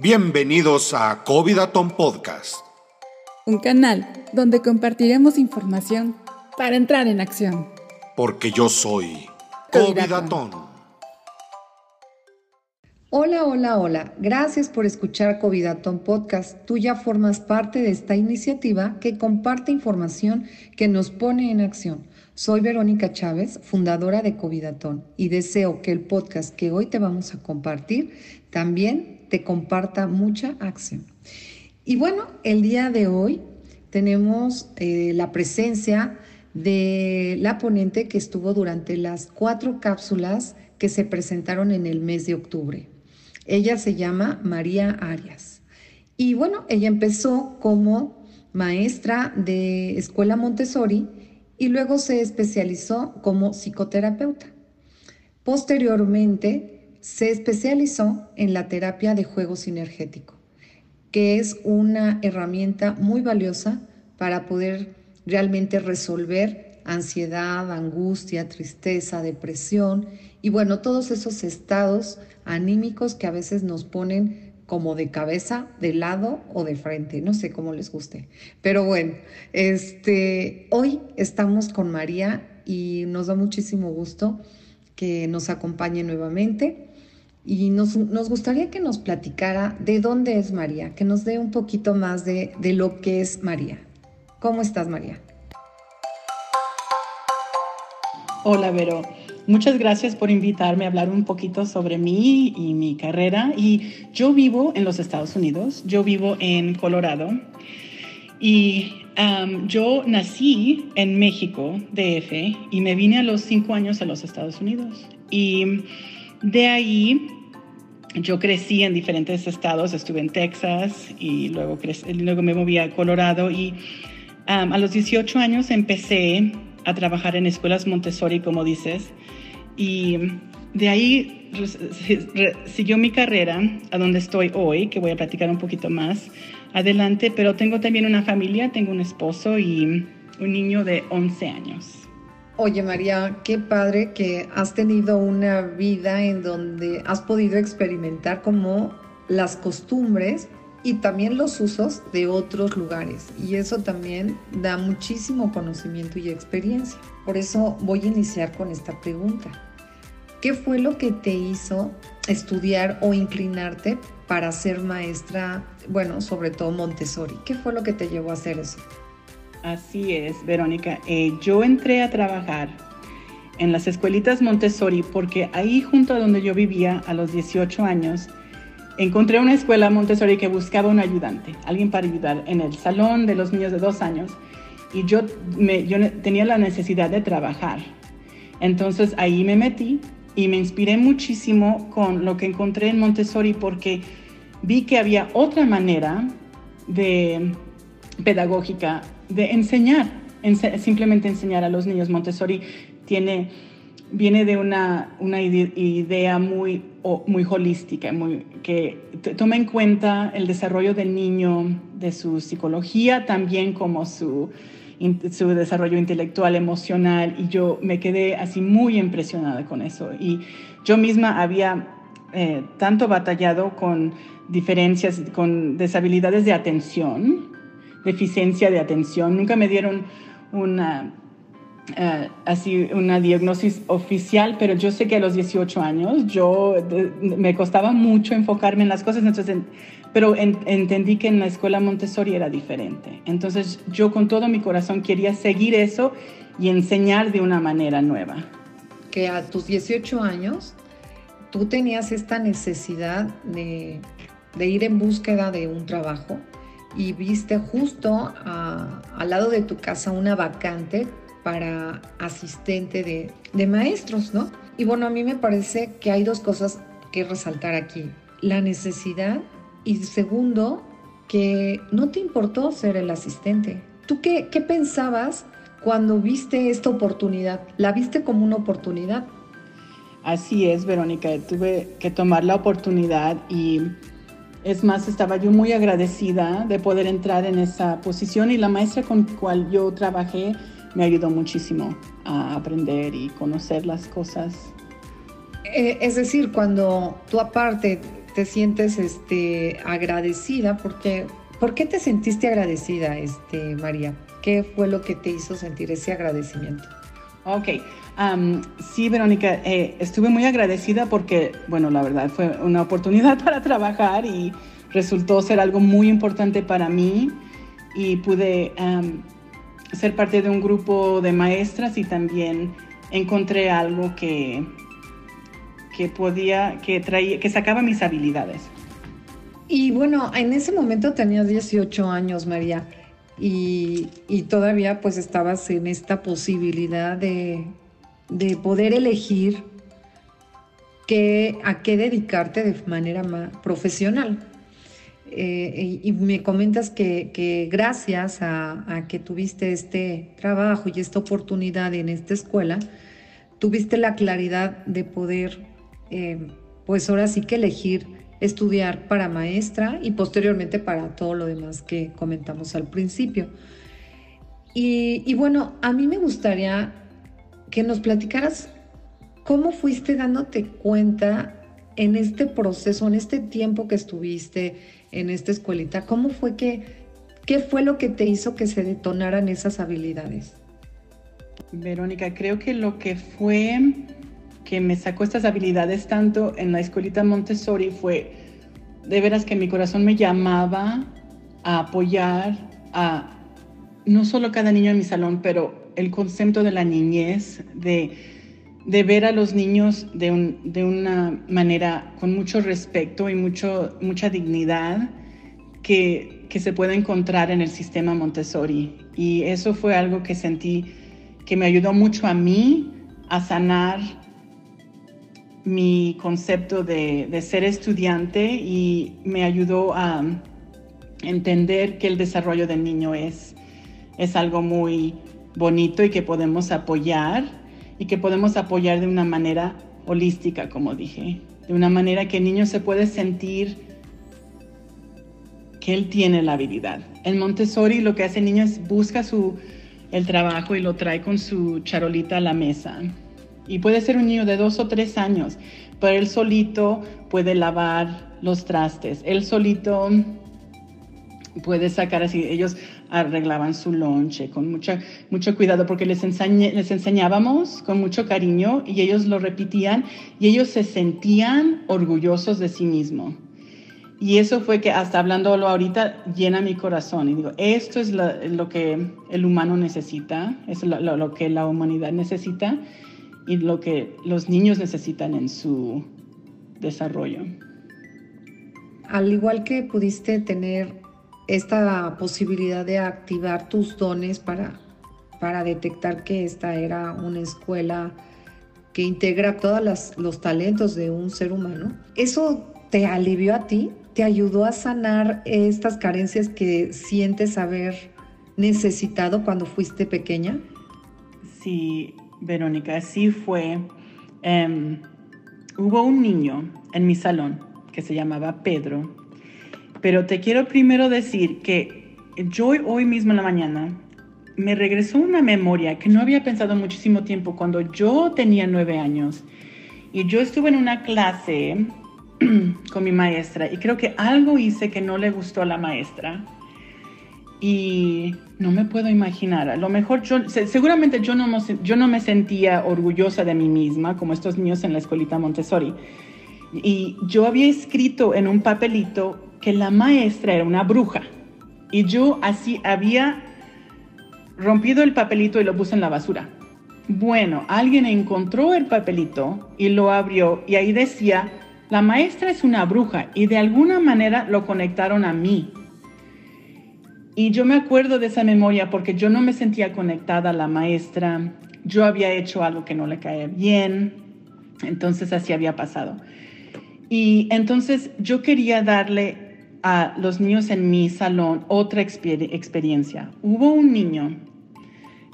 Bienvenidos a Covidaton Podcast. Un canal donde compartiremos información para entrar en acción. Porque yo soy Covidaton. Hola, hola, hola. Gracias por escuchar Covidaton Podcast. Tú ya formas parte de esta iniciativa que comparte información que nos pone en acción. Soy Verónica Chávez, fundadora de Covidaton, y deseo que el podcast que hoy te vamos a compartir también te comparta mucha acción. Y bueno, el día de hoy tenemos eh, la presencia de la ponente que estuvo durante las cuatro cápsulas que se presentaron en el mes de octubre. Ella se llama María Arias. Y bueno, ella empezó como maestra de escuela Montessori y luego se especializó como psicoterapeuta. Posteriormente, se especializó en la terapia de juego sinergético, que es una herramienta muy valiosa para poder realmente resolver ansiedad, angustia, tristeza, depresión y bueno, todos esos estados anímicos que a veces nos ponen como de cabeza, de lado o de frente, no sé cómo les guste. Pero bueno, este, hoy estamos con María y nos da muchísimo gusto que nos acompañe nuevamente y nos, gustaría que nos platicara de dónde es María, que nos dé un poquito más de, de lo que es María. ¿Cómo estás, María? Hola, Vero. Muchas gracias por invitarme a hablar un poquito sobre mí y mi carrera. Y yo vivo en los Estados Unidos, yo vivo en Colorado. Y yo nací en México, DF, y me vine a los cinco años a los Estados Unidos. Y de ahí yo crecí en diferentes estados, estuve en Texas y luego, luego me moví a Colorado y um, a los 18 años empecé a trabajar en escuelas Montessori, como dices, y de ahí siguió mi carrera a donde estoy hoy, que voy a platicar un poquito más adelante, pero tengo también una familia, tengo un esposo y un niño de 11 años. Oye María, qué padre que has tenido una vida en donde has podido experimentar como las costumbres y también los usos de otros lugares. Y eso también da muchísimo conocimiento y experiencia. Por eso voy a iniciar con esta pregunta. ¿Qué fue lo que te hizo estudiar o inclinarte para ser maestra, bueno, sobre todo Montessori? ¿Qué fue lo que te llevó a hacer eso? Así es, Verónica. Eh, yo entré a trabajar en las escuelitas Montessori porque ahí junto a donde yo vivía a los 18 años, encontré una escuela Montessori que buscaba un ayudante, alguien para ayudar en el salón de los niños de dos años. Y yo, yo tenía la necesidad de trabajar. Entonces ahí me metí y me inspiré muchísimo con lo que encontré en Montessori porque vi que había otra manera de pedagógica de enseñar, simplemente enseñar a los niños. Montessori tiene, viene de una, una idea muy, muy holística, muy, que toma en cuenta el desarrollo del niño, de su psicología, también como su, su desarrollo intelectual, emocional, y yo me quedé así muy impresionada con eso. Y yo misma había eh, tanto batallado con diferencias, con deshabilidades de atención, deficiencia de atención. Nunca me dieron una, uh, así una diagnosis oficial, pero yo sé que a los 18 años yo me costaba mucho enfocarme en las cosas, entonces, pero entendí que en la escuela Montessori era diferente. Entonces yo con todo mi corazón quería seguir eso y enseñar de una manera nueva. Que a tus 18 años tú tenías esta necesidad de, de ir en búsqueda de un trabajo y viste justo al lado de tu casa una vacante para asistente de, de maestros, ¿no? Y bueno, a mí me parece que hay dos cosas que resaltar aquí. La necesidad y segundo, que no te importó ser el asistente. ¿Tú qué, qué pensabas cuando viste esta oportunidad? ¿La viste como una oportunidad? Así es, Verónica. Tuve que tomar la oportunidad y es más, estaba yo muy agradecida de poder entrar en esa posición y la maestra con la cual yo trabajé me ayudó muchísimo a aprender y conocer las cosas. Eh, es decir, cuando tú aparte te sientes este, agradecida porque ¿por qué te sentiste agradecida, este, María? ¿Qué fue lo que te hizo sentir ese agradecimiento? Ok, sí, Verónica, eh, estuve muy agradecida porque, bueno, la verdad fue una oportunidad para trabajar y resultó ser algo muy importante para mí y pude ser parte de un grupo de maestras y también encontré algo que, que podía, que traía, que sacaba mis habilidades. Y bueno, en ese momento tenías 18 años, María, y, y todavía pues estabas en esta posibilidad de, de poder elegir qué, a qué dedicarte de manera más profesional. Eh, y, me comentas que, gracias a, que tuviste este trabajo y esta oportunidad en esta escuela, tuviste la claridad de poder, eh, pues ahora sí que elegir estudiar para maestra y posteriormente para todo lo demás que comentamos al principio. Y bueno, a mí me gustaría que nos platicaras cómo fuiste dándote cuenta en este proceso, en este tiempo que estuviste en esta escuelita, ¿cómo fue que, qué fue lo que te hizo que se detonaran esas habilidades? Verónica, creo que lo que fue que me sacó estas habilidades tanto en la escuelita Montessori fue de veras que mi corazón me llamaba a apoyar a no solo cada niño en mi salón, pero el concepto de la niñez, de de ver a los niños de, una manera con mucho respeto y mucho, mucha dignidad que, que, se puede encontrar en el sistema Montessori. Y eso fue algo que sentí que me ayudó mucho a mí a sanar mi concepto de, de ser estudiante y me ayudó a entender que el desarrollo del niño es, es algo muy bonito y que podemos apoyar y que podemos apoyar de una manera holística, como dije, de una manera que el niño se puede sentir que él tiene la habilidad. En Montessori lo que hace el niño es busca su, el trabajo y lo trae con su charolita a la mesa. Y puede ser un niño de dos o tres años, pero él solito puede lavar los trastes, él solito puede sacar así, ellos arreglaban su lonche con mucha, mucho cuidado porque les, les enseñábamos con mucho cariño y ellos lo repetían y ellos se sentían orgullosos de sí mismos. Y eso fue que hasta hablándolo ahorita llena mi corazón y digo, esto es lo que el humano necesita, es lo, lo que la humanidad necesita y lo que los niños necesitan en su desarrollo. Al igual que pudiste tener esta posibilidad de activar tus dones para, para detectar que esta era una escuela que integra todos los talentos de un ser humano. ¿Eso te alivió a ti? ¿Te ayudó a sanar estas carencias que sientes haber necesitado cuando fuiste pequeña? Sí, Verónica, sí fue. Em, hubo un niño en mi salón que se llamaba Pedro pero te quiero primero decir que yo hoy mismo en la mañana me regresó una memoria que no había pensado muchísimo tiempo cuando yo tenía nueve años y yo estuve en una clase con mi maestra y creo que algo hice que no le gustó a la maestra y no me puedo imaginar. A lo mejor yo, seguramente yo no, yo no me sentía orgullosa de mí misma como estos niños en la escuelita Montessori. Y yo había escrito en un papelito que la maestra era una bruja. Y yo así había rompido el papelito y lo puse en la basura. Bueno, alguien encontró el papelito y lo abrió y ahí decía, la maestra es una bruja y de alguna manera lo conectaron a mí. Y yo me acuerdo de esa memoria porque yo no me sentía conectada a la maestra, yo había hecho algo que no le caía bien, entonces así había pasado. Y entonces yo quería darle a los niños en mi salón otra experiencia. Hubo un niño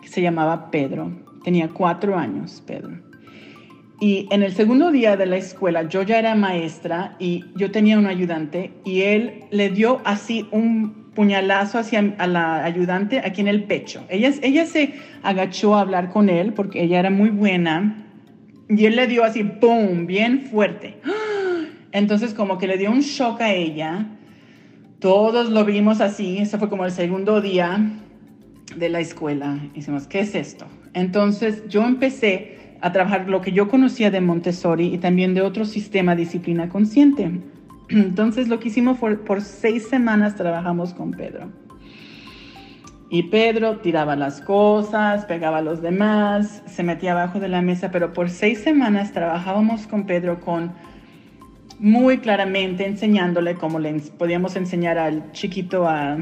que se llamaba Pedro, tenía cuatro años, Pedro. Y en el segundo día de la escuela, yo ya era maestra y yo tenía un ayudante y él le dio así un puñalazo hacia a la ayudante aquí en el pecho. Ella, ella se agachó a hablar con él porque ella era muy buena y él le dio así, ¡pum!, bien fuerte. ¡Ah! Entonces como que le dio un shock a ella. Todos lo vimos así, ese fue como el segundo día de la escuela. Hicimos, ¿qué es esto? Entonces yo empecé a trabajar lo que yo conocía de Montessori y también de otro sistema disciplina consciente. Entonces lo que hicimos fue por seis semanas trabajamos con Pedro. Y Pedro tiraba las cosas, pegaba a los demás, se metía abajo de la mesa, pero por seis semanas trabajábamos con Pedro con muy claramente enseñándole cómo le podíamos enseñar al chiquito a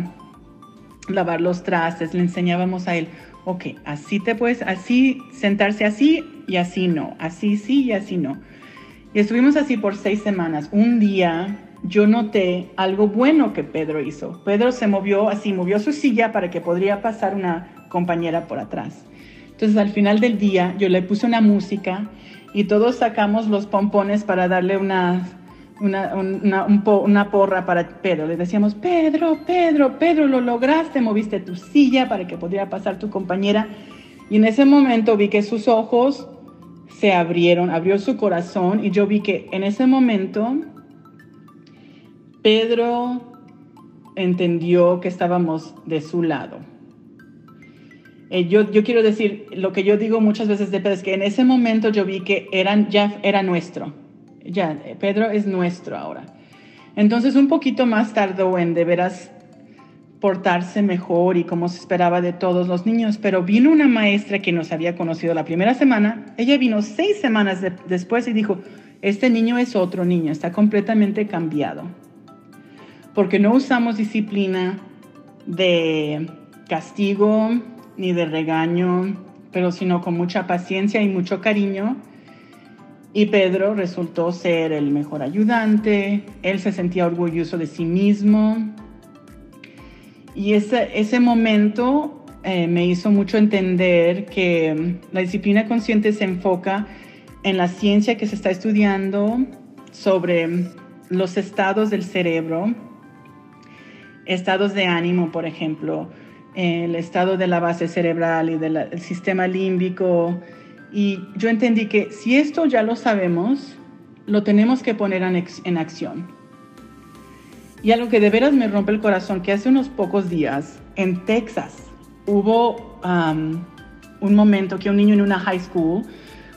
lavar los trastes, le enseñábamos a él, ok, así te puedes, así sentarse así y así no, así sí y así no. Y estuvimos así por seis semanas. Un día yo noté algo bueno que Pedro hizo. Pedro se movió así, movió su silla para que podría pasar una compañera por atrás. Entonces al final del día yo le puse una música y todos sacamos los pompones para darle una, una, una, porra para Pedro. Le decíamos, Pedro, Pedro, Pedro, lo lograste, moviste tu silla para que pudiera pasar tu compañera. Y en ese momento vi que sus ojos se abrieron, abrió su corazón y yo vi que en ese momento Pedro entendió que estábamos de su lado. Eh, yo, yo, quiero decir, lo que yo digo muchas veces de Pedro es que en ese momento yo vi que eran, ya era nuestro. Ya, Pedro es nuestro ahora. Entonces un poquito más tardó en de veras portarse mejor y como se esperaba de todos los niños, pero vino una maestra que nos había conocido la primera semana, ella vino seis semanas después y dijo, este niño es otro niño, está completamente cambiado porque no usamos disciplina de castigo ni de regaño, pero sino con mucha paciencia y mucho cariño. Y Pedro resultó ser el mejor ayudante, él se sentía orgulloso de sí mismo. Y ese, ese momento eh, me hizo mucho entender que la disciplina consciente se enfoca en la ciencia que se está estudiando sobre los estados del cerebro estados de ánimo, por ejemplo, el estado de la base cerebral y del sistema límbico. Y yo entendí que si esto ya lo sabemos, lo tenemos que poner en, acción. Y algo que de veras me rompe el corazón, que hace unos pocos días en Texas hubo un momento que un niño en una high school,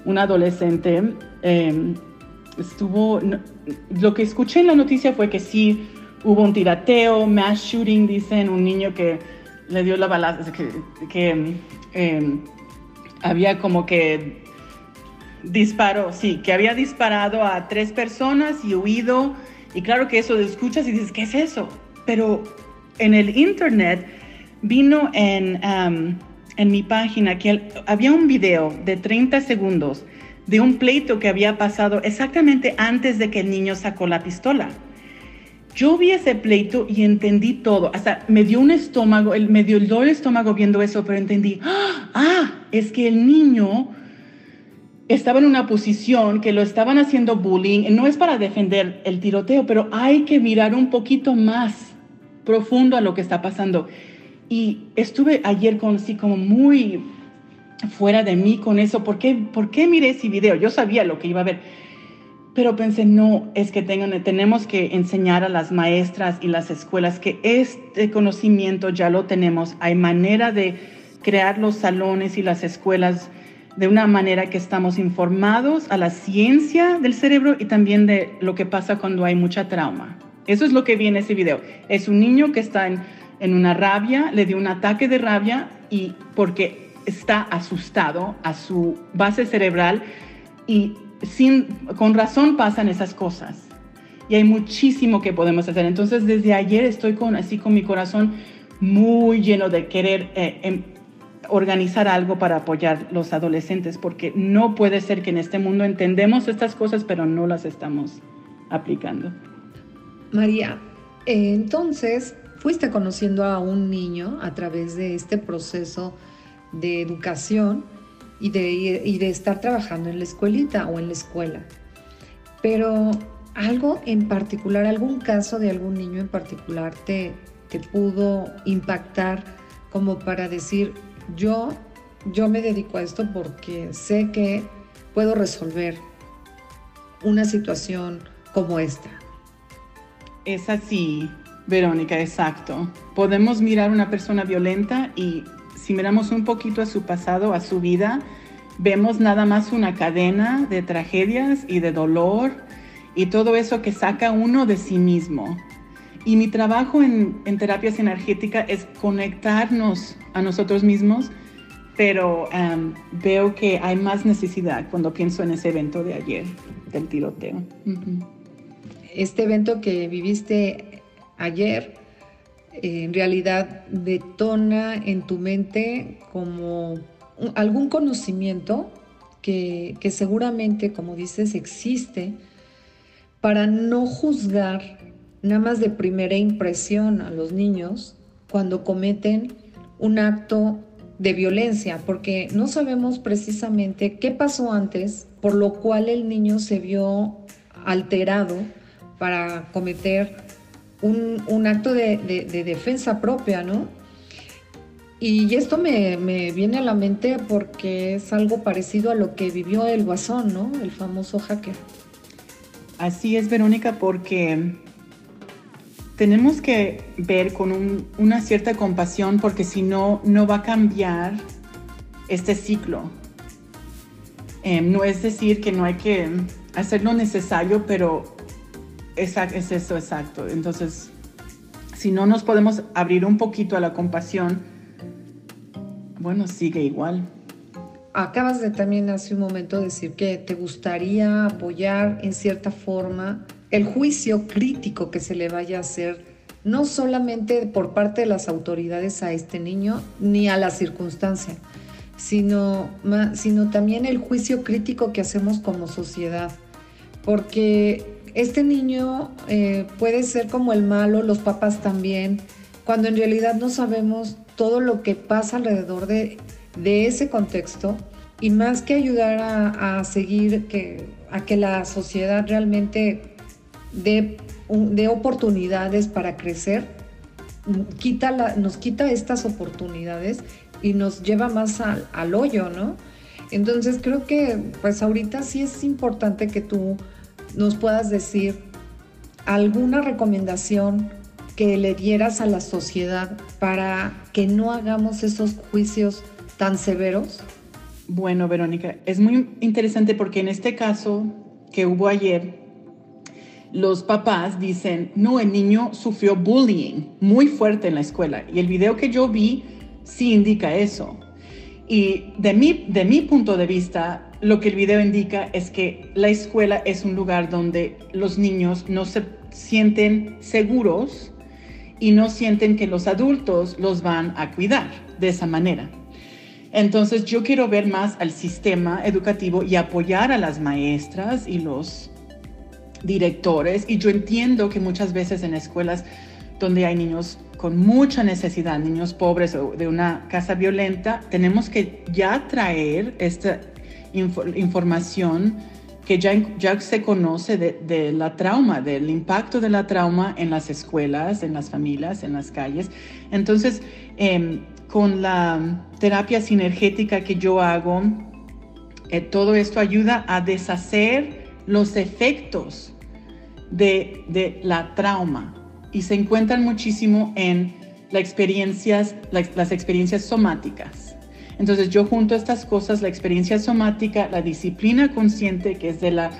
un adolescente, em, estuvo, lo que escuché en la noticia fue que sí hubo un tirateo, mass shooting, dicen, un niño que le dio la balaza, que, em, había como que disparó, sí, que había disparado a tres personas y huido. Y claro que eso lo escuchas y dices, ¿qué es eso? Pero en el internet vino en, en mi página que había un video de 30 segundos de un pleito que había pasado exactamente antes de que el niño sacó la pistola. Yo vi ese pleito y entendí todo. Hasta me dio un estómago, el, me dio el dolor estómago viendo eso, pero entendí, ah, es que el niño estaba en una posición que lo estaban haciendo bullying. No es para defender el tiroteo, pero hay que mirar un poquito más profundo a lo que está pasando. Y estuve ayer con, sí, como muy fuera de mí con eso. ¿Por qué, ¿Por qué miré ese video? Yo sabía lo que iba a ver pero pensé, no, es que tenemos que enseñar a las maestras y las escuelas que este conocimiento ya lo tenemos. Hay manera de crear los salones y las escuelas de una manera que estamos informados a la ciencia del cerebro y también de lo que pasa cuando hay mucha trauma. Eso es lo que vi en ese video. Es un niño que está en, en una rabia, le dio un ataque de rabia y porque está asustado a su base cerebral y con razón pasan esas cosas. Y hay muchísimo que podemos hacer. Entonces, desde ayer estoy con, así con mi corazón muy lleno de querer eh, em, organizar algo para apoyar los adolescentes, porque no puede ser que en este mundo entendemos estas cosas, pero no las estamos aplicando. María, entonces fuiste conociendo a un niño a través de este proceso de educación y de, de estar trabajando en la escuelita o en la escuela. Pero algo en particular, algún caso de algún niño en particular te, te pudo impactar como para decir, yo, yo me dedico a esto porque sé que puedo resolver una situación como esta. Es así, Verónica, exacto. Podemos mirar una persona violenta y si miramos un poquito a su pasado, a su vida, vemos nada más una cadena de tragedias y de dolor y todo eso que saca uno de sí mismo. Y mi trabajo en, terapia sinergética es conectarnos a nosotros mismos, pero veo que hay más necesidad cuando pienso en ese evento de ayer, del tiroteo. Este evento que viviste ayer, en realidad detona en tu mente como algún conocimiento que, que seguramente, como dices, existe para no juzgar nada más de primera impresión a los niños cuando cometen un acto de violencia, porque no sabemos precisamente qué pasó antes, por lo cual el niño se vio alterado para cometer un, acto de, defensa propia, ¿no? Y esto me, viene a la mente porque es algo parecido a lo que vivió el Guasón, ¿no? El famoso hacker. Así es, Verónica, porque tenemos que ver con una cierta compasión porque si no, no va a cambiar este ciclo. Em, no es decir que no hay que hacer lo necesario, pero es, es eso exacto. Entonces, si no nos podemos abrir un poquito a la compasión, bueno, sigue igual. Acabas de también hace un momento decir que te gustaría apoyar en cierta forma el juicio crítico que se le vaya a hacer, no solamente por parte de las autoridades a este niño ni a la circunstancia, sino, sino también el juicio crítico que hacemos como sociedad. Porque este niño eh, puede ser como el malo, los papás también, cuando en realidad no sabemos todo lo que pasa alrededor de, ese contexto y más que ayudar a, seguir que, a que la sociedad realmente de, de oportunidades para crecer, quita nos quita estas oportunidades y nos lleva más al, al, hoyo, ¿no? Entonces creo que pues ahorita sí es importante que tú nos puedas decir alguna recomendación que le dieras a la sociedad para que no hagamos esos juicios tan severos. Bueno, Verónica, es muy interesante porque en este caso que hubo ayer, los papás dicen, no, el niño sufrió bullying muy fuerte en la escuela. Y el video que yo vi sí indica eso. Y de mi, de mi punto de vista, lo que el video indica es que la escuela es un lugar donde los niños no se sienten seguros y no sienten que los adultos los van a cuidar de esa manera. Entonces yo quiero ver más al sistema educativo y apoyar a las maestras y los directores y yo entiendo que muchas veces en escuelas donde hay niños con mucha necesidad, niños pobres o de una casa violenta, tenemos que ya traer esta información que ya, ya se conoce de, la trauma, del impacto de la trauma en las escuelas, en las familias, en las calles. Entonces, em, con la terapia sinergética que yo hago, eh, todo esto ayuda a deshacer los efectos de, la trauma y se encuentran muchísimo en las experiencias, las experiencias somáticas. Entonces yo junto estas cosas, la experiencia somática, la disciplina consciente, que es de, la,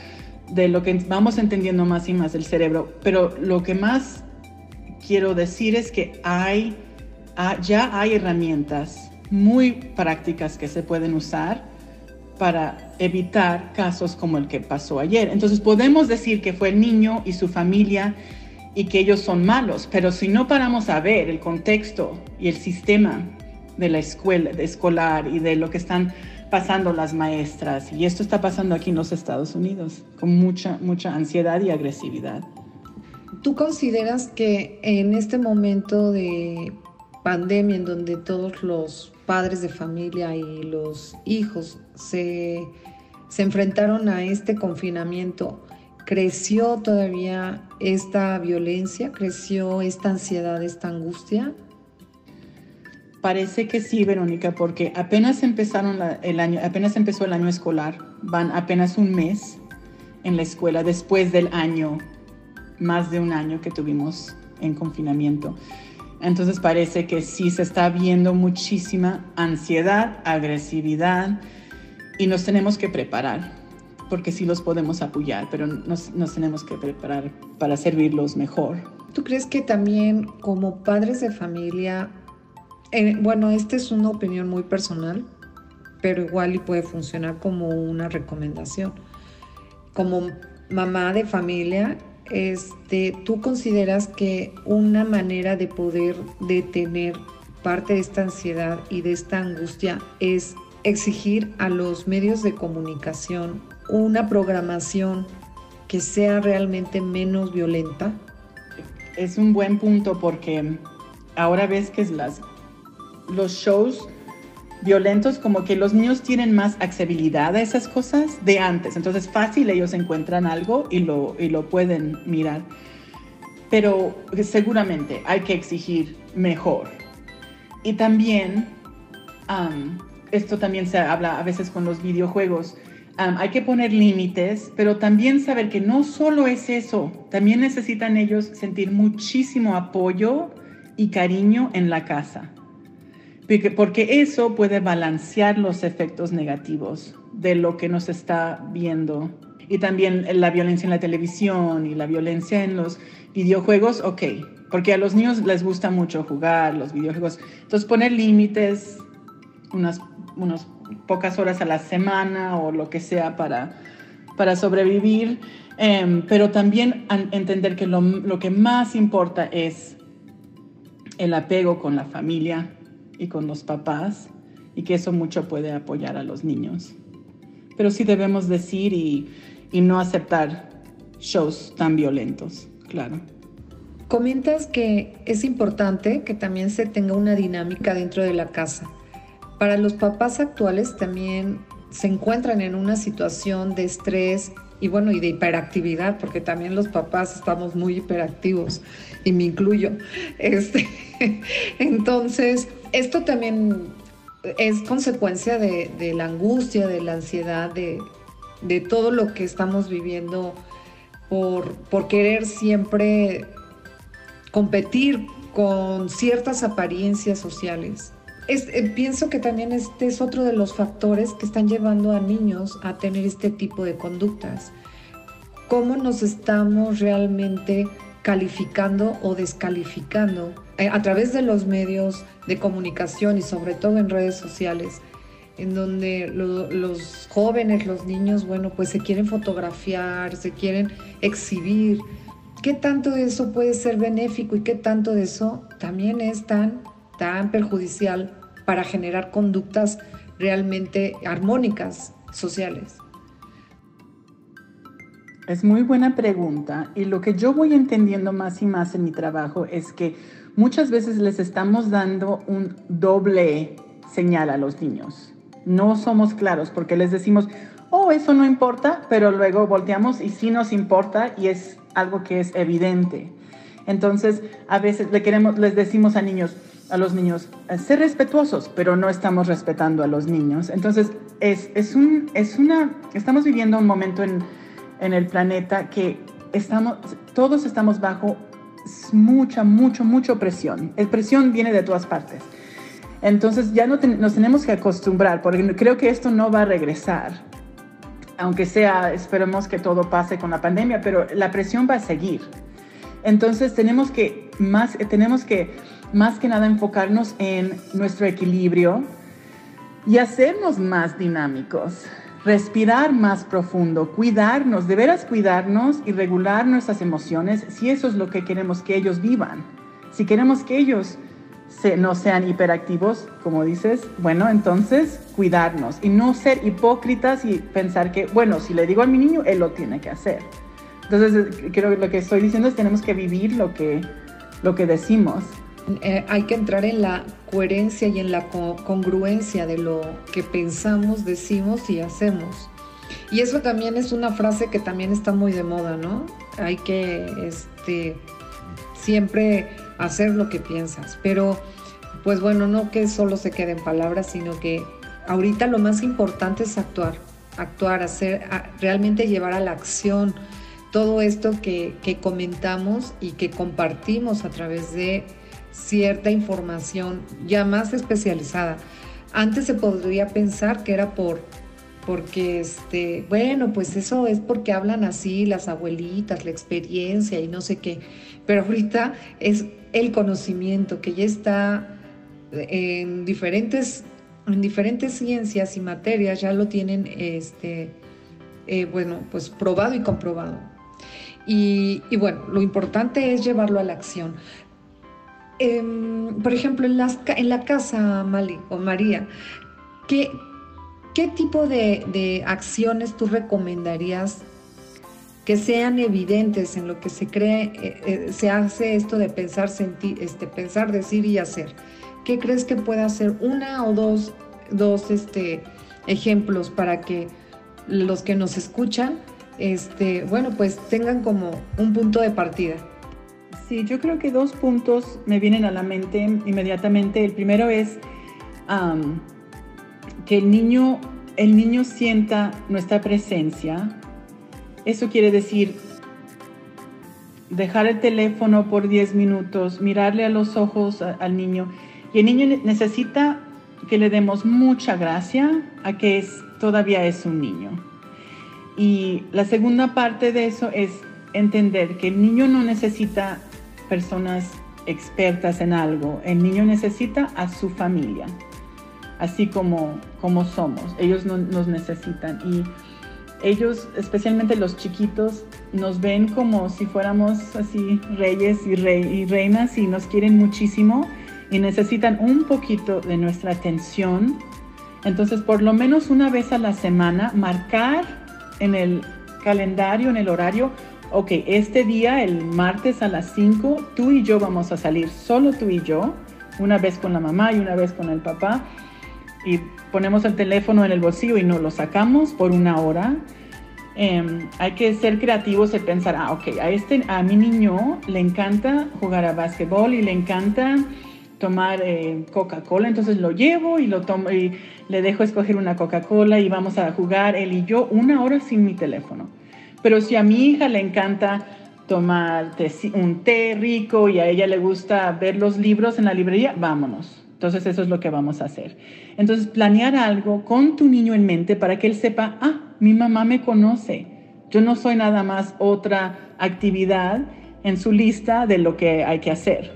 de lo que vamos entendiendo más y más del cerebro, pero lo que más quiero decir es que hay, ya hay herramientas muy prácticas que se pueden usar para evitar casos como el que pasó ayer. Entonces podemos decir que fue el niño y su familia y que ellos son malos, pero si no paramos a ver el contexto y el sistema de la escuela, de escolar y de lo que están pasando las maestras, y esto está pasando aquí en los Estados Unidos, con mucha, mucha ansiedad y agresividad. ¿Tú consideras que en este momento de pandemia en donde todos los padres de familia y los hijos se, enfrentaron a este confinamiento, ¿creció todavía esta violencia? ¿Creció esta ansiedad, esta angustia? Parece que sí, Verónica, porque apenas empezaron el año, apenas empezó el año escolar, van apenas un mes. en la escuela después del año, más de un año que tuvimos en confinamiento. Entonces parece que sí se está viendo muchísima ansiedad, agresividad y nos tenemos que preparar, porque sí los podemos apoyar, pero nos, tenemos que preparar para servirlos mejor. ¿Tú crees que también como padres de familia, eh, bueno, esta es una opinión muy personal, pero igual y puede funcionar como una recomendación? Como mamá de familia, este, ¿tú consideras que una manera de poder detener parte de esta ansiedad y de esta angustia es exigir a los medios de comunicación una programación que sea realmente menos violenta? Es un buen punto porque ahora ves que las, los shows violentos, como que los niños tienen más accesibilidad a esas cosas de antes. Entonces fácil ellos encuentran algo y lo, y lo pueden mirar. Pero seguramente hay que exigir mejor. Y también, esto también se habla a veces con los videojuegos, hay que poner límites, pero también saber que no solo es eso, también necesitan ellos sentir muchísimo apoyo y cariño en la casa porque eso puede balancear los efectos negativos de lo que nos está viendo. Y también la violencia en la televisión y la violencia en los videojuegos, ok, porque a los niños les gusta mucho jugar los videojuegos. Entonces poner límites, unas, unas pocas horas a la semana o lo que sea para, para sobrevivir, em, pero también entender que lo, lo que más importa es el apego con la familia, y con los papás y que eso mucho puede apoyar a los niños. Pero sí debemos decir y, y no aceptar shows tan violentos, claro. Comentas que es importante que también se tenga una dinámica dentro de la casa. Para los papás actuales también se encuentran en una situación de estrés y bueno, y de hiperactividad, porque también los papás estamos muy hiperactivos y me incluyo. Este, entonces, esto también es consecuencia de, la angustia, de la ansiedad, de, todo lo que estamos viviendo por, por querer siempre competir con ciertas apariencias sociales. Eh, pienso que también este es otro de los factores que están llevando a niños a tener este tipo de conductas. ¿Cómo nos estamos realmente calificando o descalificando eh, a través de los medios de comunicación y sobre todo en redes sociales? en donde los jóvenes, los niños, bueno, pues se quieren fotografiar, se quieren exhibir. ¿Qué tanto de eso puede ser benéfico y qué tanto de eso también es tan tan perjudicial para generar conductas realmente armónicas sociales? Es muy buena pregunta y lo que yo voy entendiendo más y más en mi trabajo es que muchas veces les estamos dando un doble señal a los niños. No somos claros porque les decimos, oh, eso no importa, pero luego volteamos y sí nos importa y es algo que es evidente. Entonces, a veces le queremos, les decimos a niños, a los niños, ser respetuosos, pero no estamos respetando a los niños. Entonces, es, es, un, es una, estamos viviendo un momento en, en el planeta que estamos, todos estamos bajo mucha, mucho, mucho presión. El presión viene de todas partes. Entonces ya no nos tenemos que acostumbrar, porque creo que esto no va a regresar. Aunque sea, esperemos que todo pase con la pandemia, pero la presión va a seguir. Entonces tenemos que más, tenemos que más que nada enfocarnos en nuestro equilibrio y hacernos más dinámicos, respirar más profundo, cuidarnos, de veras cuidarnos y regular nuestras emociones si eso es lo que queremos que ellos vivan. Si queremos que ellos no sean hiperactivos, como dices, bueno, entonces cuidarnos y no ser hipócritas y pensar que, bueno, si le digo a mi niño, él lo tiene que hacer. Entonces, creo que lo que estoy diciendo es tenemos que vivir lo que, lo que decimos. Eh, hay que entrar en la coherencia y en la congruencia de lo que pensamos, decimos y hacemos. Y eso también es una frase que también está muy de moda, ¿no? Hay que este, siempre hacer lo que piensas. Pero, pues bueno, no que solo se quede en palabras, sino que ahorita lo más importante es actuar. actuar, hacer, realmente llevar a la acción todo esto que comentamos y que compartimos a través de cierta información ya más especializada. Antes se podría pensar que era por porque este, bueno, pues eso es porque hablan así las abuelitas, la experiencia y no sé qué, pero ahorita es el conocimiento que ya está en diferentes, en diferentes ciencias y materias, ya lo tienen, este, eh, bueno, pues probado y comprobado. Y, bueno, lo importante es llevarlo a la acción. Em, por ejemplo, en, las, en la casa, Mali o María, ¿qué, ¿Qué tipo de, acciones tú recomendarías que sean evidentes en lo que se cree, eh, eh, se hace esto de pensar, sentir, este, pensar, decir y hacer? ¿Qué crees que pueda ser una o dos, dos este, ejemplos para que los que nos escuchan, este, bueno, pues tengan como un punto de partida? Sí, yo creo que dos puntos me vienen a la mente inmediatamente. El primero es que el niño, el niño sienta nuestra presencia. Eso quiere decir dejar el teléfono por 10 minutos, mirarle a los ojos al niño. Y el niño necesita que le demos mucha gracia a que todavía es un niño. Y la segunda parte de eso es entender que el niño no necesita personas expertas en algo, el niño necesita a su familia así como, como somos. Ellos no, nos necesitan y ellos, especialmente los chiquitos, nos ven como si fuéramos así reyes y, y reinas y nos quieren muchísimo y necesitan un poquito de nuestra atención. Entonces, por lo menos una vez a la semana, marcar en el calendario, en el horario, ok, este día, el martes a las 5, tú y yo vamos a salir, solo tú y yo, una vez con la mamá y una vez con el papá, y ponemos el teléfono en el bolsillo y no lo sacamos por una hora. Em, hay que ser creativos y pensar, ah, ok, a, este, a mi niño le encanta jugar a básquetbol y le encanta tomar eh, Coca-Cola, entonces lo llevo y, lo tomo, y le dejo escoger una Coca-Cola y vamos a jugar él y yo una hora sin mi teléfono. Pero si a mi hija le encanta tomar un té rico y a ella le gusta ver los libros en la librería, vámonos. Entonces eso es lo que vamos a hacer. Entonces planear algo con tu niño en mente para que él sepa, ah, mi mamá me conoce. Yo no soy nada más otra actividad en su lista de lo que hay que hacer.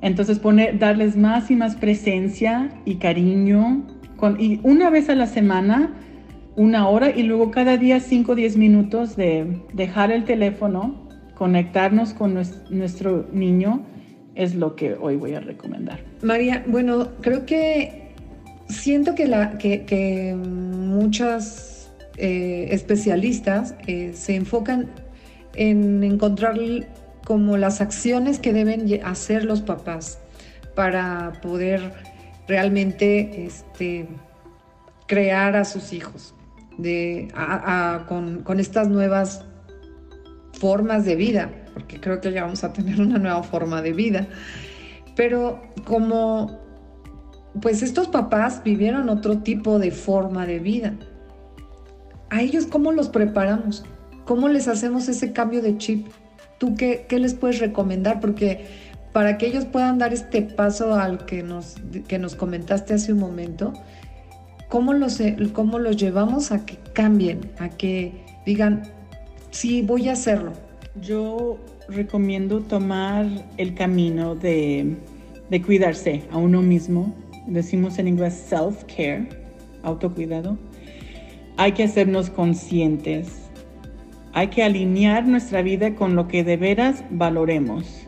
Entonces poner, darles más y más presencia y cariño. y una vez a la semana, una hora y luego cada día 5 o 10 minutos de dejar el teléfono, conectarnos con nuestro niño es lo que hoy voy a recomendar. María, bueno, creo que siento que, la, que, muchas eh, especialistas eh, se enfocan en encontrar como las acciones que deben hacer los papás para poder realmente este, crear a sus hijos de, con, con estas nuevas formas de vida porque creo que ya vamos a tener una nueva forma de vida. Pero como, pues estos papás vivieron otro tipo de forma de vida. ¿A ellos cómo los preparamos? ¿Cómo les hacemos ese cambio de chip? ¿Tú qué, qué les puedes recomendar? Porque para que ellos puedan dar este paso al que nos, que nos comentaste hace un momento, ¿cómo los, ¿cómo los llevamos a que cambien? A que digan, sí, voy a hacerlo, yo recomiendo tomar el camino de, cuidarse a uno mismo. Decimos en inglés self-care, autocuidado. Hay que hacernos conscientes. Hay que alinear nuestra vida con lo que de veras valoremos.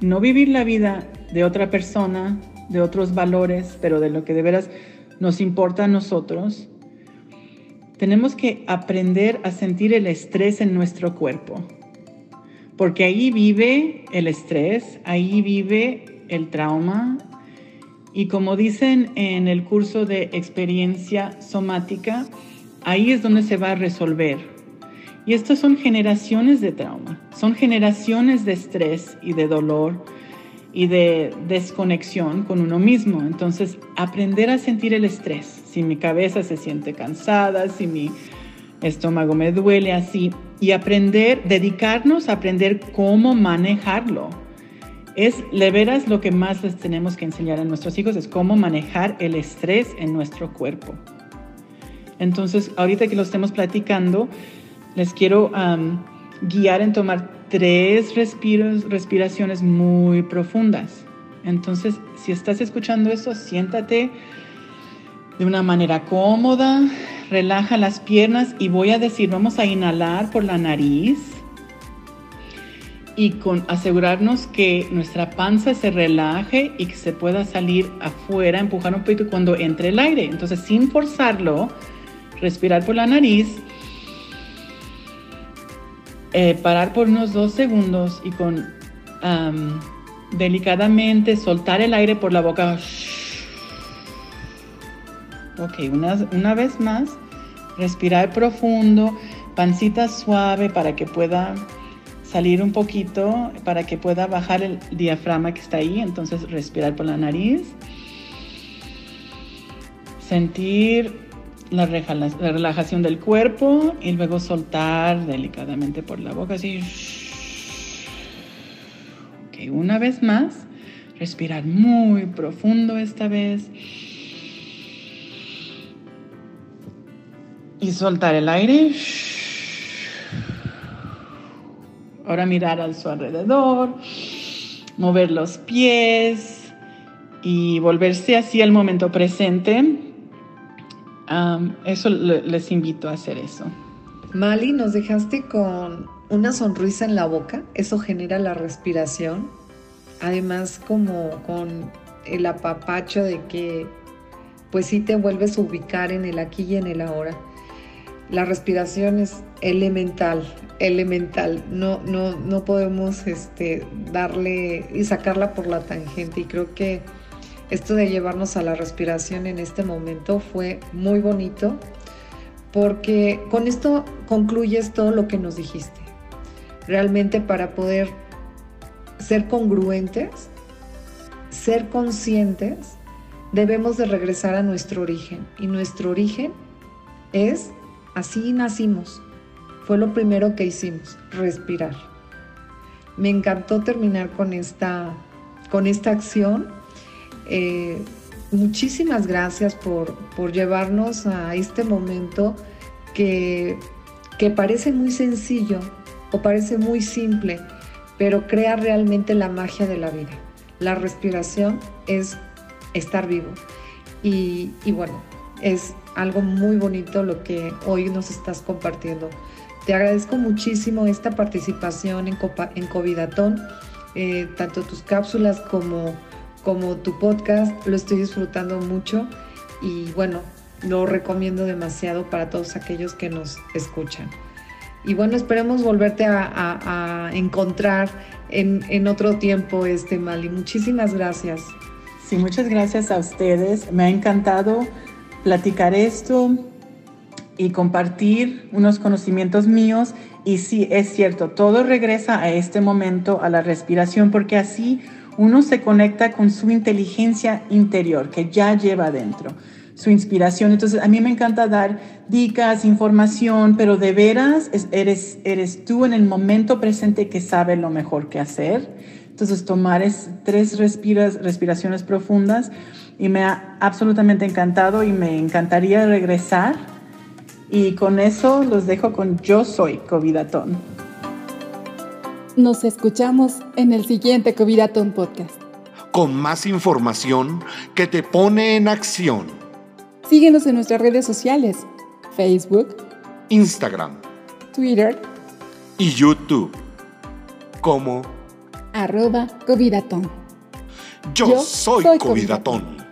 No vivir la vida de otra persona, de otros valores, pero de lo que de veras nos importa a nosotros. Tenemos que aprender a sentir el estrés en nuestro cuerpo porque ahí vive el estrés, ahí vive el trauma. Y como dicen en el curso de experiencia somática, ahí es donde se va a resolver. Y estas son generaciones de trauma, son generaciones de estrés y de dolor. Y de desconexión con uno mismo. Entonces, aprender a sentir el estrés. Si mi cabeza se siente cansada, si mi estómago me duele así, y aprender, dedicarnos a aprender cómo manejarlo. Es de veras lo que más les tenemos que enseñar a nuestros hijos, es cómo manejar el estrés en nuestro cuerpo. Entonces, ahorita que lo estemos platicando, les quiero guiar en tomar tres respiros, respiraciones muy profundas. Entonces, si estás escuchando eso, siéntate de una manera cómoda, relaja las piernas y voy a decir, vamos a inhalar por la nariz y con asegurarnos que nuestra panza se relaje y que se pueda salir afuera, empujar un poquito cuando entre el aire. Entonces, sin forzarlo, respirar por la nariz eh, parar por unos dos segundos y con delicadamente soltar el aire por la boca. Ok, una, una vez más, respirar profundo, pancita suave para que pueda salir un poquito, para que pueda bajar el diafragma que está ahí. Entonces, respirar por la nariz. Sentir la, relajación del cuerpo y luego soltar delicadamente por la boca, así. Ok, una vez más, respirar muy profundo esta vez. Y soltar el aire. Ahora mirar a su alrededor, mover los pies y volverse así al momento presente eso les invito a hacer eso. Mali, nos dejaste con una sonrisa en la boca, eso genera la respiración, además como con el apapacho de que pues sí te vuelves a ubicar en el aquí y en el ahora. La respiración es elemental, elemental. No, no, no podemos este, darle y sacarla por la tangente. Y creo que esto de llevarnos a la respiración en este momento fue muy bonito porque con esto concluyes todo lo que nos dijiste. Realmente para poder ser congruentes, ser conscientes, debemos de regresar a nuestro origen. Y nuestro origen es, así nacimos. Fue lo primero que hicimos, respirar. Me encantó terminar con esta, con esta acción eh, muchísimas gracias por, llevarnos a este momento que, que parece muy sencillo o parece muy simple, pero crea realmente la magia de la vida. La respiración es estar vivo. Y, bueno, es algo muy bonito lo que hoy nos estás compartiendo. Te agradezco muchísimo esta participación en Covidatón, eh, tanto tus cápsulas como como tu podcast, lo estoy disfrutando mucho y bueno, lo recomiendo demasiado para todos aquellos que nos escuchan. Y bueno, esperemos volverte a, encontrar en, en, otro tiempo, este Mali. Muchísimas gracias. Sí, muchas gracias a ustedes. Me ha encantado platicar esto y compartir unos conocimientos míos. Y sí, es cierto, todo regresa a este momento, a la respiración, porque así uno se conecta con su inteligencia interior que ya lleva adentro, su inspiración. Entonces, a mí me encanta dar dicas, información, pero de veras eres, eres tú en el momento presente que sabe lo mejor que hacer. Entonces, tomar es, tres respiras, respiraciones profundas y me ha absolutamente encantado y me encantaría regresar. Y con eso los dejo con Yo Soy Covidatón. Nos escuchamos en el siguiente Covidatón Podcast. Con más información que te pone en acción. Síguenos en nuestras redes sociales, Facebook, Instagram, Twitter y YouTube como arroba Covidatón. Yo, soy, Covidatón.